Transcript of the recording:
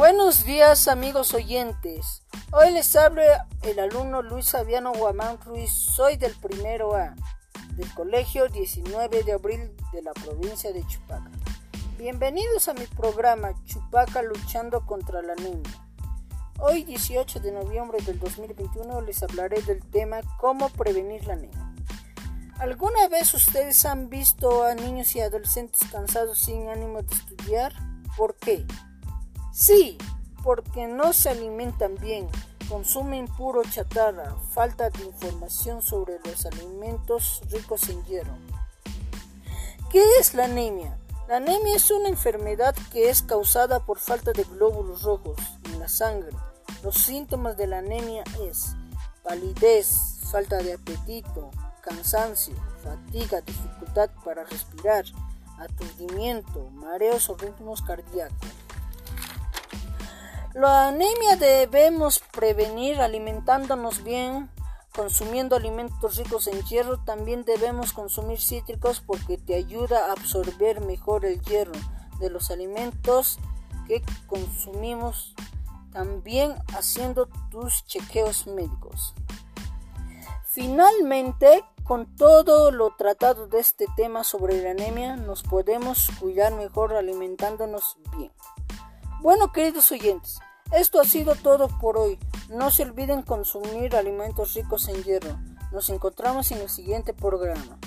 Buenos días amigos oyentes. Hoy les habla el alumno Luis Fabiano Guamán Ruiz. Soy del primero A del colegio 19 de abril de la provincia de Chupaca. Bienvenidos a mi programa Chupaca luchando contra la anemia. Hoy 18 de noviembre del 2021 les hablaré del tema cómo prevenir la anemia. ¿Alguna vez ustedes han visto a niños y adolescentes cansados sin ánimo de estudiar? ¿Por qué? Sí, porque no se alimentan bien, consumen puro chatarra, falta de información sobre los alimentos ricos en hierro. ¿Qué es la anemia? La anemia es una enfermedad que es causada por falta de glóbulos rojos en la sangre. Los síntomas de la anemia es palidez, falta de apetito, cansancio, fatiga, dificultad para respirar, aturdimiento, mareos o ritmos cardíacos. La anemia debemos prevenir alimentándonos bien, consumiendo alimentos ricos en hierro. También debemos consumir cítricos porque te ayuda a absorber mejor el hierro de los alimentos que consumimos. También haciendo tus chequeos médicos. Finalmente, con todo lo tratado de este tema sobre la anemia, nos podemos cuidar mejor alimentándonos bien. Bueno, queridos oyentes, esto ha sido todo por hoy. No se olviden consumir alimentos ricos en hierro. Nos encontramos en el siguiente programa.